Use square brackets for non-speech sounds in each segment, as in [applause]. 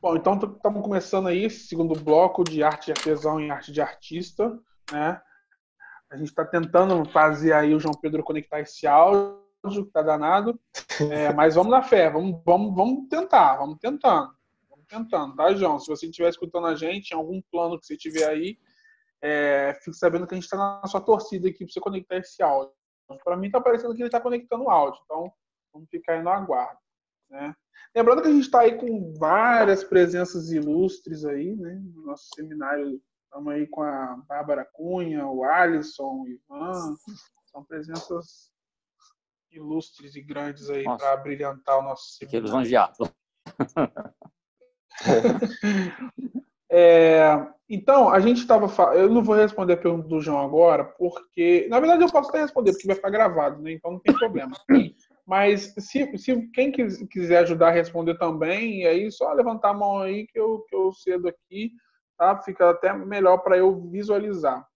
Bom, então estamos começando aí esse segundo bloco de arte de artesão e arte de artista, né? A gente está tentando fazer aí o João Pedro conectar esse áudio, que tá danado. [laughs] É, mas vamos na fé, vamos, vamos, vamos tentar, vamos tentando. Vamos tentando, tá, João? Se você estiver escutando a gente, em algum plano que você tiver aí, é, fique sabendo que a gente está na sua torcida aqui para você conectar esse áudio. Para mim está parecendo que ele está conectando o áudio, então vamos ficar aí no aguardo. Né? Lembrando que a gente está aí com várias presenças ilustres aí, né? No nosso seminário estamos aí com a Bárbara Cunha, o Alisson, o Ivan. São presenças ilustres e grandes aí para brilhantar o nosso seminário. Que lisonjeado. [laughs] É, então, a gente estava. Eu não vou responder a pergunta do João agora, porque. Na verdade, eu posso até responder, porque vai ficar gravado, né? Então não tem problema. [clears throat] Mas se, se quem quiser ajudar a responder também, aí só levantar a mão aí que eu, que eu cedo aqui, tá? Fica até melhor para eu visualizar.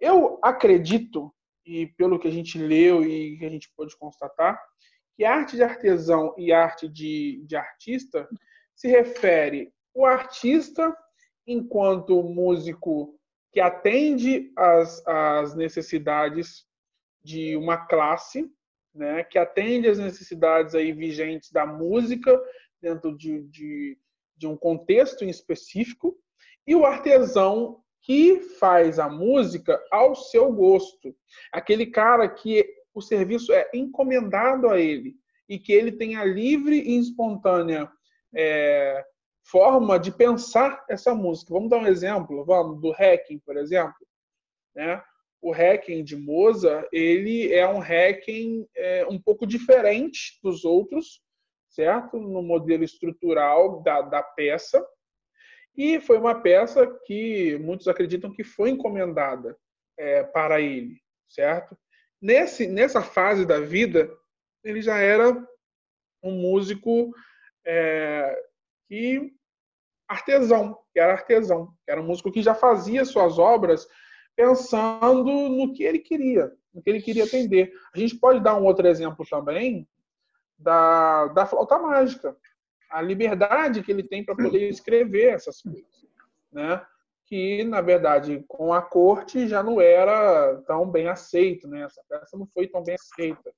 Eu acredito, e pelo que a gente leu e que a gente pôde constatar, que arte de artesão e arte de, de artista se refere o artista enquanto músico que atende às, às necessidades de uma classe, né, que atende às necessidades aí vigentes da música dentro de, de, de um contexto em específico, e o artesão que faz a música ao seu gosto. Aquele cara que o serviço é encomendado a ele e que ele tem a livre e espontânea é, forma de pensar essa música. Vamos dar um exemplo, vamos do hacking, por exemplo, né? O hacking de Mozart, ele é um hacking é, um pouco diferente dos outros, certo? No modelo estrutural da, da peça. E foi uma peça que muitos acreditam que foi encomendada é, para ele, certo? Nesse, nessa fase da vida, ele já era um músico é, que artesão, que era artesão, era um músico que já fazia suas obras pensando no que ele queria, no que ele queria atender. A gente pode dar um outro exemplo também da, da flauta mágica, a liberdade que ele tem para poder escrever essas coisas, né? Que na verdade com a corte já não era tão bem aceito, né? Essa peça não foi tão bem aceita.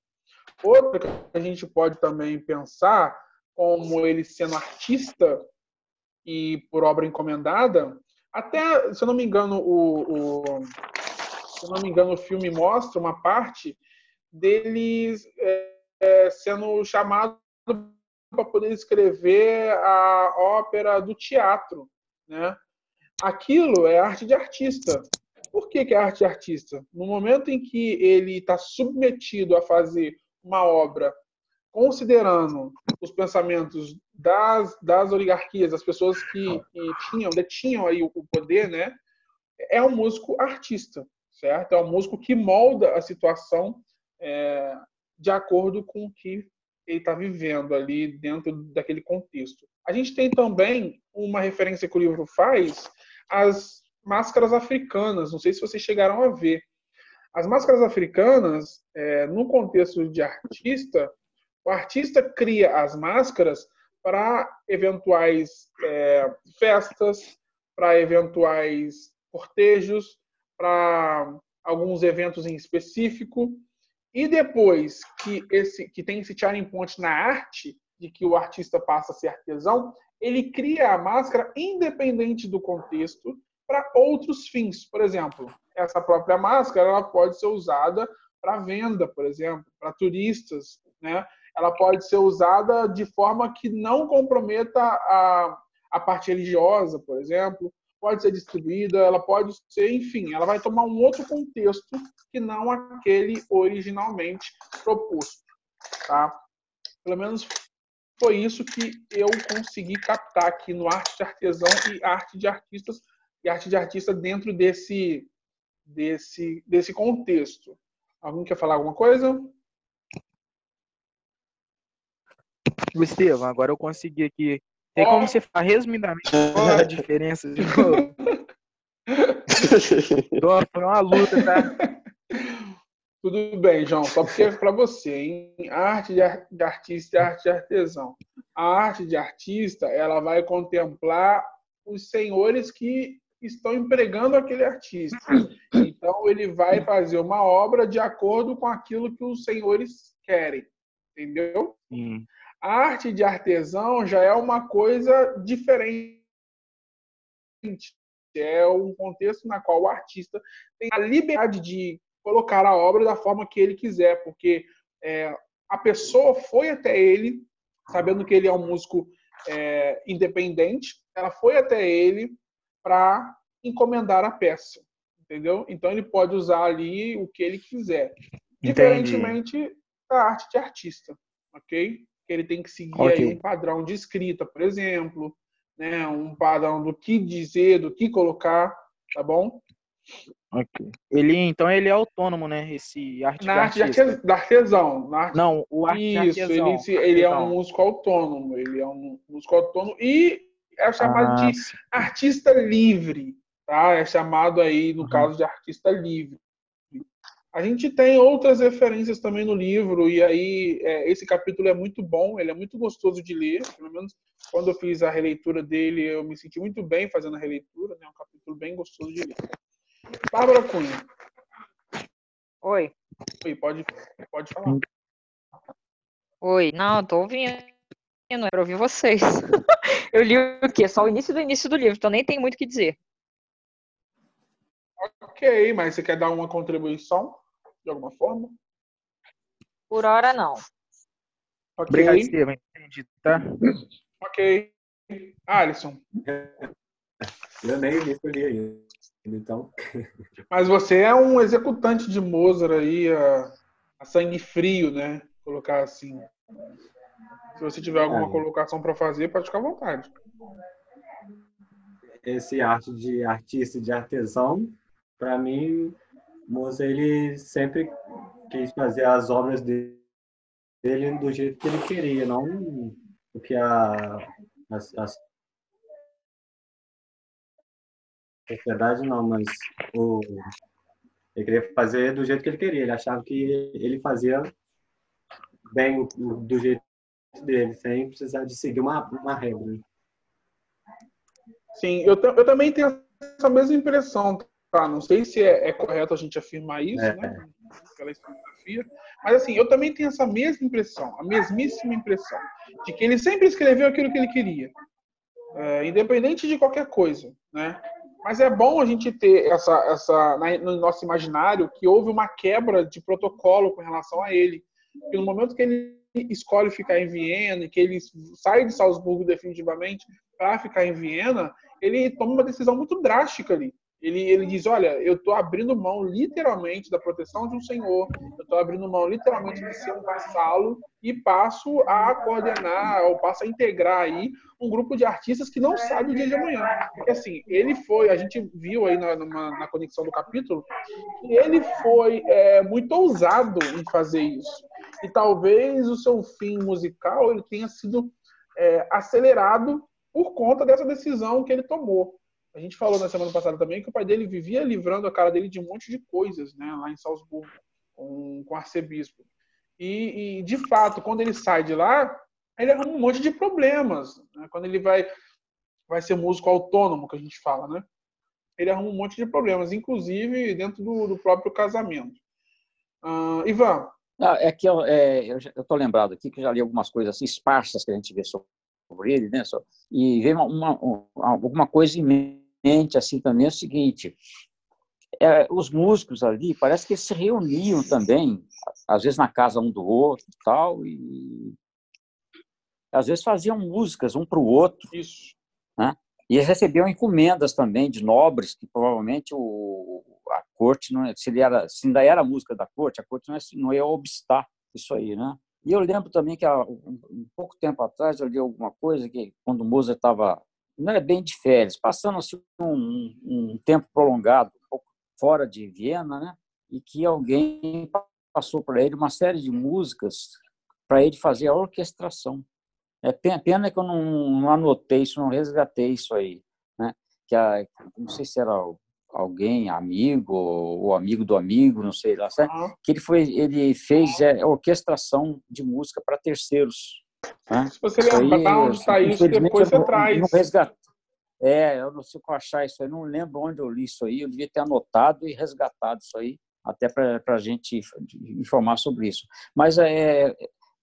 Outra que a gente pode também pensar como ele sendo artista e por obra encomendada, até, se eu não me engano, o, o se eu não me engano, o filme mostra uma parte deles é, é, sendo chamado para poder escrever a ópera do teatro, né? Aquilo é arte de artista. Por que, que é arte de artista? No momento em que ele está submetido a fazer uma obra considerando os pensamentos das, das oligarquias, das pessoas que, que tinham, detinham aí o poder, né? É um músico artista, certo? É um músico que molda a situação é, de acordo com o que ele está vivendo ali dentro daquele contexto. A gente tem também uma referência que o livro faz às máscaras africanas. Não sei se vocês chegaram a ver. As máscaras africanas, é, no contexto de artista, o artista cria as máscaras para eventuais é, festas, para eventuais cortejos, para alguns eventos em específico. E depois que esse que tem esse charting point na arte, de que o artista passa a ser artesão, ele cria a máscara independente do contexto para outros fins. Por exemplo, essa própria máscara ela pode ser usada para venda, por exemplo, para turistas, né? Ela pode ser usada de forma que não comprometa a, a parte religiosa, por exemplo, pode ser distribuída, ela pode ser, enfim, ela vai tomar um outro contexto que não aquele originalmente proposto, tá? Pelo menos foi isso que eu consegui captar aqui no arte de artesão e arte de artistas e arte de artista dentro desse desse desse contexto. Alguém quer falar alguma coisa? Estevam, agora eu consegui aqui. Tem como você falar resumidamente qual a diferença de [laughs] novo? foi uma luta, tá? [laughs] Tudo bem, João. Só porque é para você, hein? Arte de artista e arte de artesão. A arte de artista, ela vai contemplar os senhores que estão empregando aquele artista. Então, ele vai fazer uma obra de acordo com aquilo que os senhores querem. Entendeu? Sim. A arte de artesão já é uma coisa diferente. É um contexto na qual o artista tem a liberdade de colocar a obra da forma que ele quiser, porque é, a pessoa foi até ele, sabendo que ele é um músico é, independente, ela foi até ele para encomendar a peça, entendeu? Então ele pode usar ali o que ele quiser, Entendi. diferentemente da arte de artista, ok? Ele tem que seguir okay. um padrão de escrita, por exemplo, né? Um padrão do que dizer, do que colocar, tá bom? Ok. Ele, então, ele é autônomo, né? Esse arte Na arte artesão. de artesão. Na arte... Não, o arte Isso, artesão. Ele, ele é um músico autônomo. Ele é um músico autônomo e é chamado ah, de sim. artista livre, tá? É chamado aí, no uhum. caso, de artista livre. A gente tem outras referências também no livro, e aí é, esse capítulo é muito bom, ele é muito gostoso de ler. Pelo menos quando eu fiz a releitura dele, eu me senti muito bem fazendo a releitura, né? É um capítulo bem gostoso de ler. Bárbara Cunha. Oi. Oi, pode, pode falar. Oi, não, tô ouvindo. Eu quero ouvir vocês. [laughs] Eu li o quê? Só o início do início do livro, então nem tem muito o que dizer. Ok, mas você quer dar uma contribuição de alguma forma? Por hora, não. Okay. Obrigado, Estevam. Entendi, tá? Ok. Alisson. Eu nem li, eu li aí. Então. Mas você é um executante de Mozart aí, a, a sangue frio, né? Colocar assim. Se você tiver alguma é. colocação para fazer, pode ficar à vontade. Esse arte de artista de artesão, para mim, Mozart ele sempre quis fazer as obras dele do jeito que ele queria, não o que a, as, as sociedade não, mas o, ele queria fazer do jeito que ele queria. Ele achava que ele fazia bem do jeito dele, sem precisar de seguir uma, uma regra. Sim, eu, eu também tenho essa mesma impressão, tá? Não sei se é, é correto a gente afirmar isso, é. né? Pela historiografia. Mas assim, eu também tenho essa mesma impressão, a mesmíssima impressão, de que ele sempre escreveu aquilo que ele queria. É, independente de qualquer coisa, né? Mas é bom a gente ter essa, essa no nosso imaginário que houve uma quebra de protocolo com relação a ele. No momento que ele escolhe ficar em Viena e que ele sai de Salzburgo definitivamente para ficar em Viena, ele toma uma decisão muito drástica ali. Ele, ele diz: Olha, eu estou abrindo mão literalmente da proteção de um senhor, eu estou abrindo mão literalmente de ser um vassalo e passo a coordenar, ou passo a integrar aí um grupo de artistas que não sabe o dia de amanhã. Porque assim, ele foi, a gente viu aí na, na conexão do capítulo, que ele foi é, muito ousado em fazer isso. E talvez o seu fim musical ele tenha sido é, acelerado por conta dessa decisão que ele tomou. A gente falou na semana passada também que o pai dele vivia livrando a cara dele de um monte de coisas, né, lá em Salzburgo, com, com o arcebispo. E, e, de fato, quando ele sai de lá, ele arruma um monte de problemas. Né? Quando ele vai, vai ser músico autônomo, que a gente fala, né? Ele arruma um monte de problemas, inclusive dentro do, do próprio casamento. Uh, Ivan. Ah, é que eu, é, eu lembrado aqui que já li algumas coisas assim, esparsas que a gente vê sobre ele, né? E vê uma, uma, alguma coisa em mente assim também é o seguinte: é, os músicos ali parece que eles se reuniam também, às vezes na casa um do outro, tal, e às vezes faziam músicas um para o outro. Isso. Né? E eles recebiam encomendas também de nobres, que provavelmente o, a corte, não, é, se, ele era, se ainda era música da corte, a corte não ia, não ia obstar isso aí, né? E eu lembro também que há um, um pouco tempo atrás eu li alguma coisa que quando o Mozart estava não era bem de férias, passando assim, um, um tempo prolongado, um fora de Viena, né? E que alguém passou para ele uma série de músicas para ele fazer a orquestração. É pena que eu não, não anotei isso, não resgatei isso aí, né? Que a, não sei se era alguém amigo ou amigo do amigo, não sei lá, certo? que ele foi, ele fez é, orquestração de música para terceiros. Né? Se você lembrar onde está isso, depois você traz. Não. É, eu não sei como achar isso aí, não lembro onde eu li isso aí, eu devia ter anotado e resgatado isso aí, até para a gente informar sobre isso. Mas é,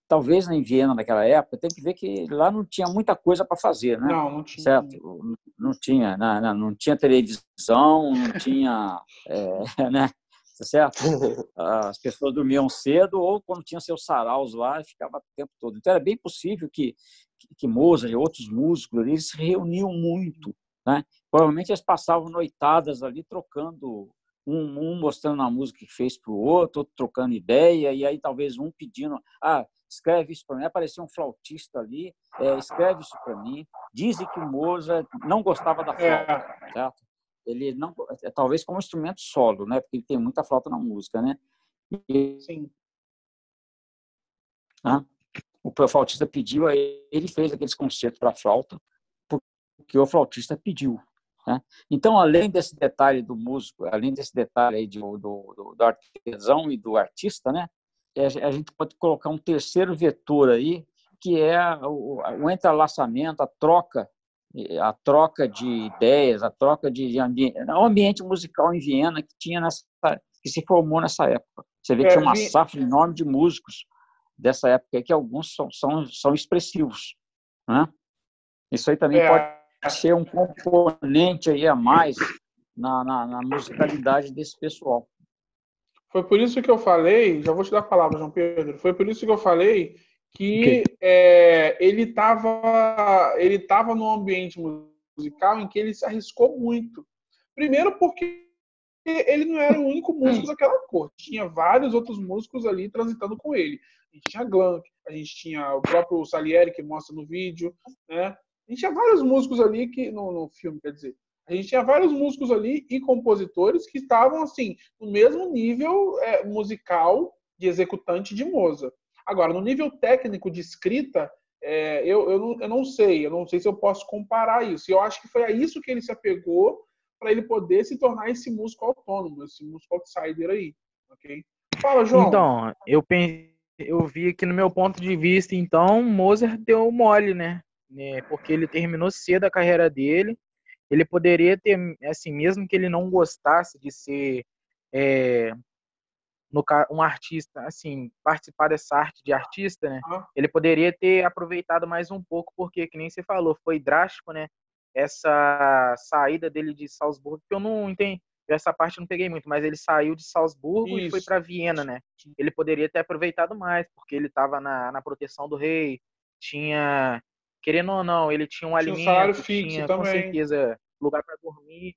talvez em Viena naquela época, tem que ver que lá não tinha muita coisa para fazer, né? Não, não tinha. Certo? Não tinha, não, não, não tinha televisão, não tinha, é, [laughs] né? Tá certo? [laughs] As pessoas dormiam cedo ou quando tinha seus saraus lá ficava o tempo todo. Então era bem possível que que Mozart e outros músicos eles se reuniam muito, né? Provavelmente eles passavam noitadas ali trocando um, um mostrando a música que fez para o outro, outro trocando ideia e aí talvez um pedindo, ah, escreve isso para mim. Apareceu um flautista ali, é, escreve isso para mim. Dizem que Mozart não gostava da flauta, é. certo? Ele não, é, talvez como instrumento solo, né? Porque ele tem muita flauta na música, né? E, Sim. Ah, o flautista pediu, ele fez aqueles concertos para flauta, porque o flautista pediu. Né? Então, além desse detalhe do músico, além desse detalhe aí do, do, do artesão e do artista, né? É, a gente pode colocar um terceiro vetor aí, que é o, o entrelaçamento, a troca a troca de ideias, a troca de ambiente, o ambiente musical em Viena que tinha nessa, que se formou nessa época. Você vê que é, tinha uma safra enorme de músicos dessa época que alguns são, são, são expressivos, né? Isso aí também é. pode ser um componente aí a mais na, na, na musicalidade desse pessoal. Foi por isso que eu falei, já vou te dar a palavra, João Pedro. Foi por isso que eu falei que okay. é, ele estava ele tava num ambiente musical em que ele se arriscou muito. Primeiro porque ele não era o único músico daquela cor. Tinha vários outros músicos ali transitando com ele. A gente tinha Glank, a gente tinha o próprio Salieri, que mostra no vídeo, né? A gente tinha vários músicos ali que no, no filme, quer dizer, a gente tinha vários músicos ali e compositores que estavam assim no mesmo nível é, musical de executante de Mozart. Agora, no nível técnico de escrita, é, eu, eu, não, eu não sei, eu não sei se eu posso comparar isso. Eu acho que foi a isso que ele se apegou para ele poder se tornar esse músico autônomo, esse músico outsider aí, ok? Fala, João. Então, eu pensei, eu vi que no meu ponto de vista, então, Mozart deu mole, né? né? Porque ele terminou cedo a carreira dele. Ele poderia ter, assim, mesmo que ele não gostasse de ser é, no um artista, assim, participar dessa arte de artista, né? Uhum. Ele poderia ter aproveitado mais um pouco, porque, que nem você falou, foi drástico, né? Essa saída dele de Salzburgo, que eu não entendi, essa parte eu não peguei muito, mas ele saiu de Salzburgo Isso. e foi para Viena, né? Ele poderia ter aproveitado mais, porque ele estava na, na proteção do rei, tinha, querendo ou não, ele tinha um tinha alimento, um fixo tinha também. com certeza lugar para dormir,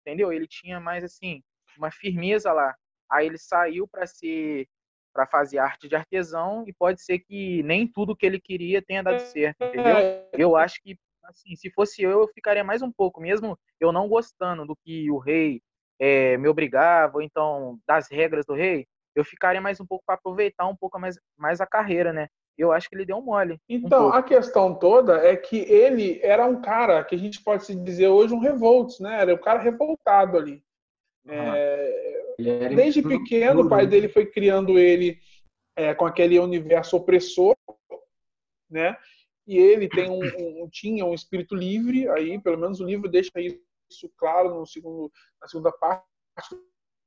entendeu? Ele tinha mais assim uma firmeza lá. Aí ele saiu para ser para fazer arte de artesão e pode ser que nem tudo que ele queria tenha dado certo, entendeu? Eu acho que assim, se fosse eu, eu ficaria mais um pouco, mesmo eu não gostando do que o rei é, me obrigava, ou então das regras do rei, eu ficaria mais um pouco para aproveitar um pouco mais, mais a carreira, né? Eu acho que ele deu um mole. Então, um a questão toda é que ele era um cara que a gente pode se dizer hoje um revolto, né? Era um cara revoltado ali. É, Desde pequeno, o pai dele foi criando ele é, com aquele universo opressor, né? E ele tem um, um, tinha um espírito livre, aí pelo menos o livro deixa isso claro no segundo, na segunda parte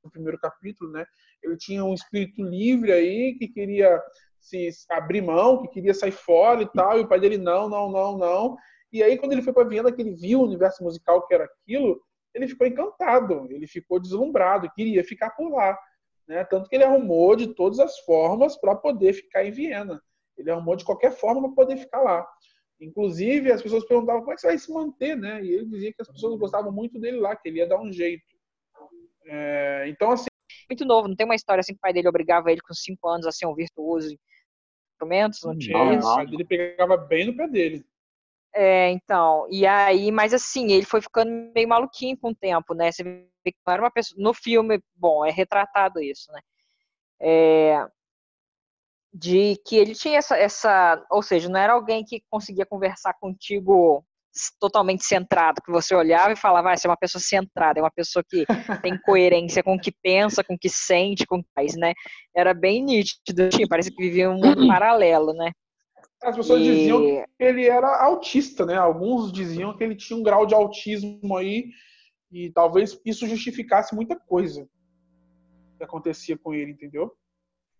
do primeiro capítulo, né? Ele tinha um espírito livre aí que queria se abrir mão, que queria sair fora e tal, e o pai dele não, não, não, não. E aí quando ele foi para Viena, que ele viu o universo musical que era aquilo, ele ficou encantado, ele ficou deslumbrado, queria ficar por lá. Né? Tanto que ele arrumou de todas as formas para poder ficar em Viena. Ele arrumou de qualquer forma para poder ficar lá. Inclusive, as pessoas perguntavam como é que você vai se manter, né? E ele dizia que as pessoas gostavam muito dele lá, que ele ia dar um jeito. É, então, assim. Muito novo, não tem uma história assim que o pai dele obrigava ele com cinco anos a ser um virtuoso em instrumentos? Não tinha isso. O pai dele pegava bem no pé dele. É, então, e aí, mas assim, ele foi ficando meio maluquinho com o tempo, né? Você vê que era uma pessoa. No filme, bom, é retratado isso, né? É, de que ele tinha essa, essa. Ou seja, não era alguém que conseguia conversar contigo totalmente centrado, que você olhava e falava, ah, você é uma pessoa centrada, é uma pessoa que tem [laughs] coerência com o que pensa, com o que sente, com o que faz, né? Era bem nítido, parece que vivia um mundo [clears throat] paralelo, né? As pessoas e... diziam que ele era autista, né? Alguns diziam que ele tinha um grau de autismo aí e talvez isso justificasse muita coisa que acontecia com ele, entendeu?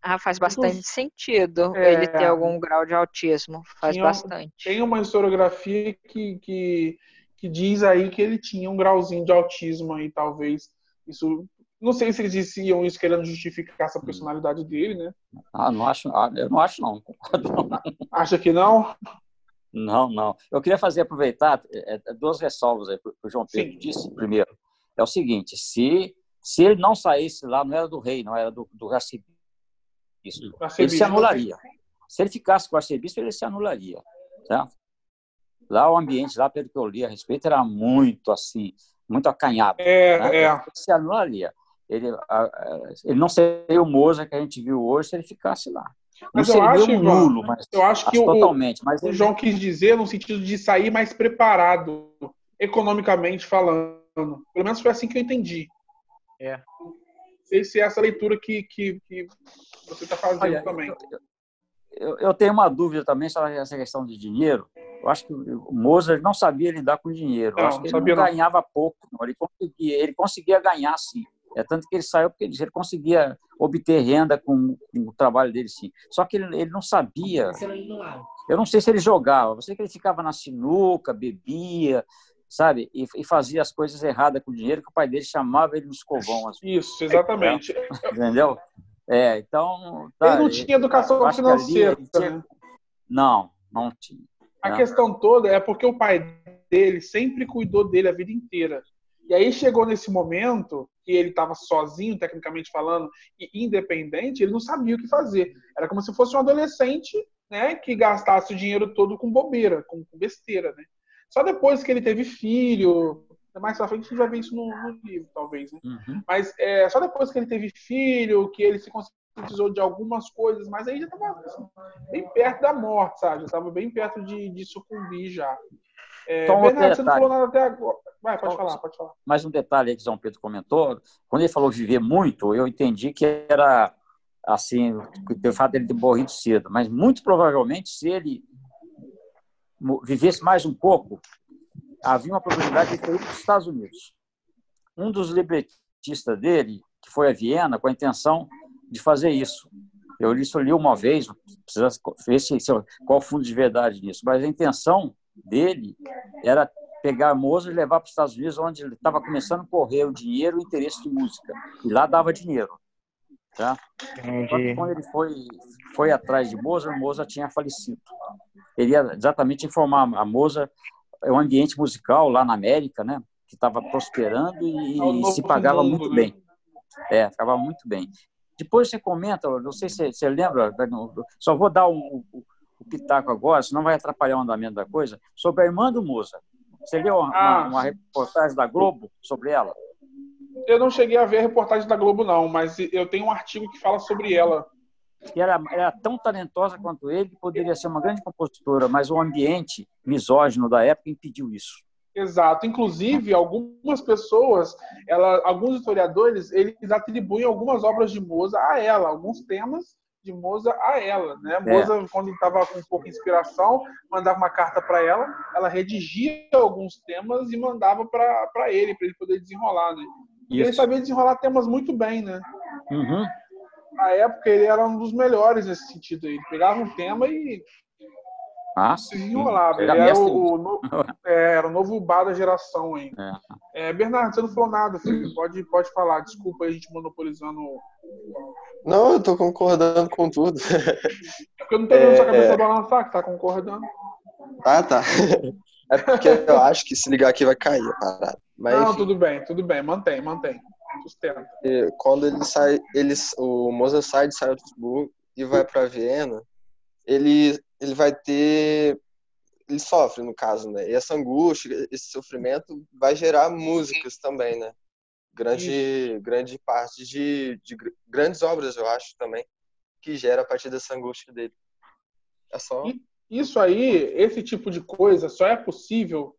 Ah, faz bastante sentido é, ele ter algum grau de autismo. Faz tinha, bastante. Tem uma historiografia que, que, que diz aí que ele tinha um grauzinho de autismo aí, talvez. Isso. Não sei se eles diziam isso querendo justificar essa personalidade dele, né? Ah, não acho. Ah, eu não acho, não. [laughs] Acha que não? Não, não. Eu queria fazer aproveitar é, é, duas ressalvas aí que o João Pedro Sim. disse. Primeiro, é o seguinte: se, se ele não saísse lá, não era do rei, não era do, do arcebispo, ele se anularia. Se ele ficasse com o arcebispo, ele se anularia. Tá? Lá o ambiente, lá pelo que eu li a respeito, era muito assim, muito acanhado. É, né? é. Ele se anularia. Ele, ele não seria o Moza que a gente viu hoje se ele ficasse lá. Mas eu acho, um nulo, mas eu acho que totalmente, o, mas o João quis dizer no sentido de sair mais preparado, economicamente falando. Pelo menos foi assim que eu entendi. É. Sei se é essa leitura que, que, que você está fazendo Olha, também. Eu, eu, eu, tenho uma dúvida também sobre essa questão de dinheiro. Eu acho que o Mozart não sabia lidar com dinheiro. Eu acho que ele não ganhava pouco. Não. Ele, conseguia, ele conseguia ganhar, sim. É tanto que ele saiu porque ele, conseguia obter renda com, com, o trabalho dele, sim. Só que ele, ele não sabia. Eu não sei se ele jogava. Eu sei que ele ficava na sinuca, bebia, sabe? E, e fazia as coisas erradas com o dinheiro que o pai dele chamava ele no escovão. Assim. Isso, exatamente. [laughs] Entendeu? É, então. Tá, ele não tinha educação financeira. Tinha... Não, não tinha. A não. questão toda é porque o pai dele sempre cuidou dele a vida inteira. E aí chegou nesse momento que ele estava sozinho, tecnicamente falando, e independente, ele não sabia o que fazer. Era como se fosse um adolescente né, que gastasse o dinheiro todo com bobeira, com, besteira. Né? Só depois que ele teve filho, mais pra frente a gente vai ver isso no, no livro, talvez. Né? Uhum. Mas é, só depois que ele teve filho, que ele se conscientizou de algumas coisas, mas aí já estava assim, bem perto da morte, sabe? Já estava bem perto de, de sucumbir já. É, então, Bernardo, você não falou nada até agora. Vai, pode falar, pode falar. Mais um detalhe aí que o João Pedro comentou. Quando ele falou viver muito, eu entendi que era assim, o fato dele ter morrido cedo. Mas muito provavelmente, se ele vivesse mais um pouco, havia uma probabilidade de ter ido para os Estados Unidos. Um dos libretistas dele, que foi a Viena, com a intenção de fazer isso. Eu isso li uma vez, precisa ver se, qual o fundo de verdade nisso, mas a intenção dele era pegar Mozart e levar para os Estados Unidos, onde ele estava começando a correr o dinheiro e o interesse de música. E lá dava dinheiro. Tá? Quando ele foi, foi atrás de Mozart, Mozart tinha falecido. Ele ia exatamente informar a Mozart é um ambiente musical lá na América, né? Que estava prosperando e, é se pagava muito né? bem. É, ficava muito bem. Depois você comenta, não sei se você lembra, só vou dar um, o pitaco agora, senão vai atrapalhar o andamento da coisa, sobre a irmã do Musa. Você leu uma, ah, uma, reportagem da Globo sobre ela? Eu não cheguei a ver a reportagem da Globo, não, mas eu tenho um artigo que fala sobre ela. E era, era tão talentosa quanto ele, poderia ser uma grande compositora, mas o ambiente misógino da época impediu isso. Exato. Inclusive, algumas pessoas, ela, alguns historiadores, eles atribuem algumas obras de Moza a ela, alguns temas de Moza a ela, né? Moza, é. quando estava com pouca inspiração, mandava uma carta para ela, ela redigia alguns temas e mandava para ele, para ele poder desenrolar, né? E ele sabia desenrolar temas muito bem, né? Uhum. Na época ele era um dos melhores nesse sentido aí. Ele pegava um tema e ah, desenrolava. Ele era o, o, [laughs] é, era o novo bar da geração aí. É. É, Bernardo, você não falou nada, filho. Pode, pode falar. Desculpa a gente monopolizando. Não, eu tô concordando com tudo. É porque eu não tô vendo sua cabeça é. balançar, que tá concordando. Ah, tá. É porque eu acho que se ligar aqui vai cair a parada. Mas, não, enfim. tudo bem, tudo bem. Mantém, mantém. Sustenta. Quando ele sai, ele, o Mozart sai de Salzburgo e vai para Viena, ele ele vai ter ele sofre no caso, né? E essa angústia, esse sofrimento vai gerar músicas também, né? Grande grande parte de, de grandes obras, eu acho também, que gera a partir dessa angústia dele. É só isso aí, esse tipo de coisa só é possível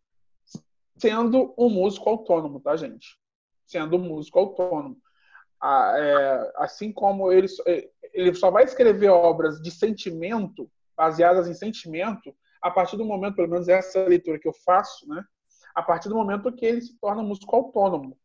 sendo um músico autônomo, tá, gente? Sendo um músico autônomo. Ah, é, assim como ele, ele só vai escrever obras de sentimento baseadas em sentimento, a partir do momento, pelo menos essa leitura que eu faço, né? A partir do momento que ele se torna músico autônomo.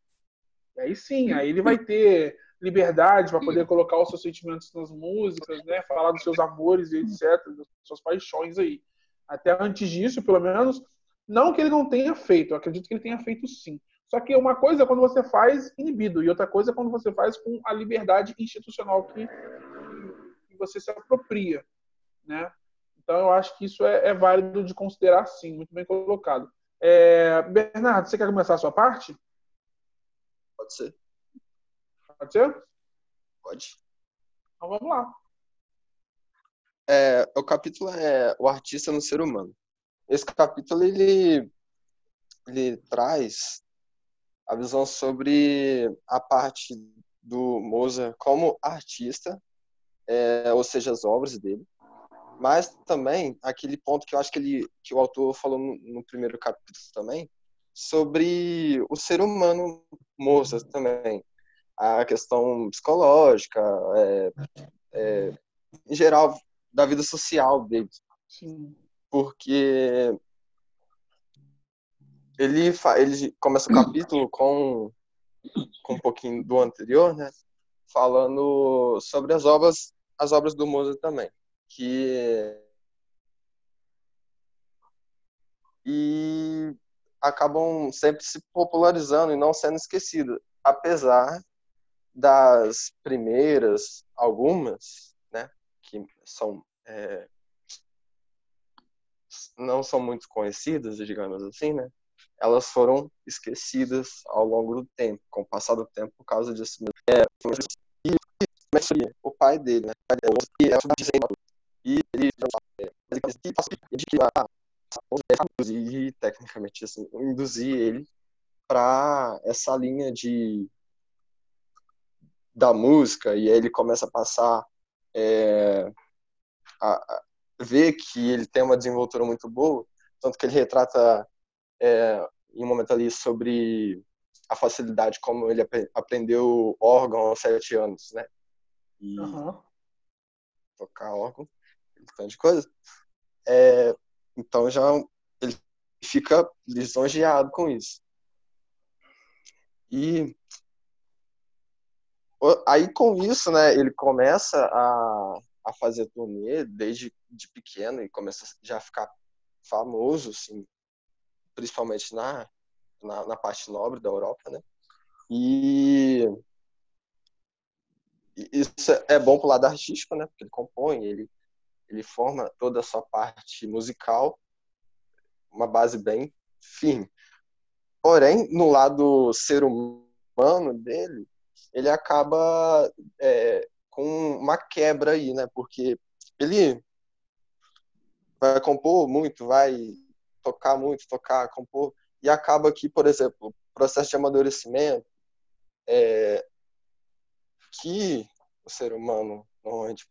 E aí sim, aí ele vai ter liberdade para poder colocar os seus sentimentos nas músicas, né? Falar dos seus amores e etc, das suas paixões aí. Até antes disso, pelo menos, não que ele não tenha feito, eu acredito que ele tenha feito sim. Só que uma coisa é quando você faz inibido, e outra coisa é quando você faz com a liberdade institucional que, que você se apropria. Né? Então, eu acho que isso é, é válido de considerar sim, muito bem colocado. É, Bernardo, você quer começar a sua parte? Pode ser. Pode ser? Pode. Então vamos lá. É, o capítulo é o artista no ser humano. Esse capítulo ele ele traz a visão sobre a parte do Mozart como artista, é, ou seja, as obras dele, mas também aquele ponto que eu acho que ele que o autor falou no, no primeiro capítulo também sobre o ser humano Mozart também, a questão psicológica, é, é, em geral da vida social dele. Sim. Porque ele, ele começa o capítulo com, com um pouquinho do anterior, né? Falando sobre as obras, as obras do Mozart também. Que e acabam sempre se popularizando e não sendo esquecidas, apesar das primeiras, algumas, né, que são é, não são muito conhecidas, digamos assim, né, elas foram esquecidas ao longo do tempo, com o passar do tempo, por causa disso. É, e o pai dele, né? E ele e tecnicamente assim, induzir ele para essa linha de da música e aí ele começa a passar é, a, a ver que ele tem uma desenvoltura muito boa, tanto que ele retrata é, em um momento ali sobre a facilidade como ele ap aprendeu órgão aos sete anos, né? E uhum. tocar órgão, tanto de coisa. É, então já ele fica lisonjeado com isso. E aí com isso, né, ele começa a, a fazer turnê desde de pequeno e começa já a ficar famoso, assim, principalmente na, na, na parte nobre da Europa, né? E isso é bom pro lado artístico, né? Porque ele compõe, ele, ele forma toda a sua parte musical, uma base bem firme. Porém, no lado ser humano dele, ele acaba é, com uma quebra aí, né? Porque ele vai compor muito, vai tocar muito, tocar, compor, e acaba que, por exemplo, o processo de amadurecimento é, que o ser humano normalmente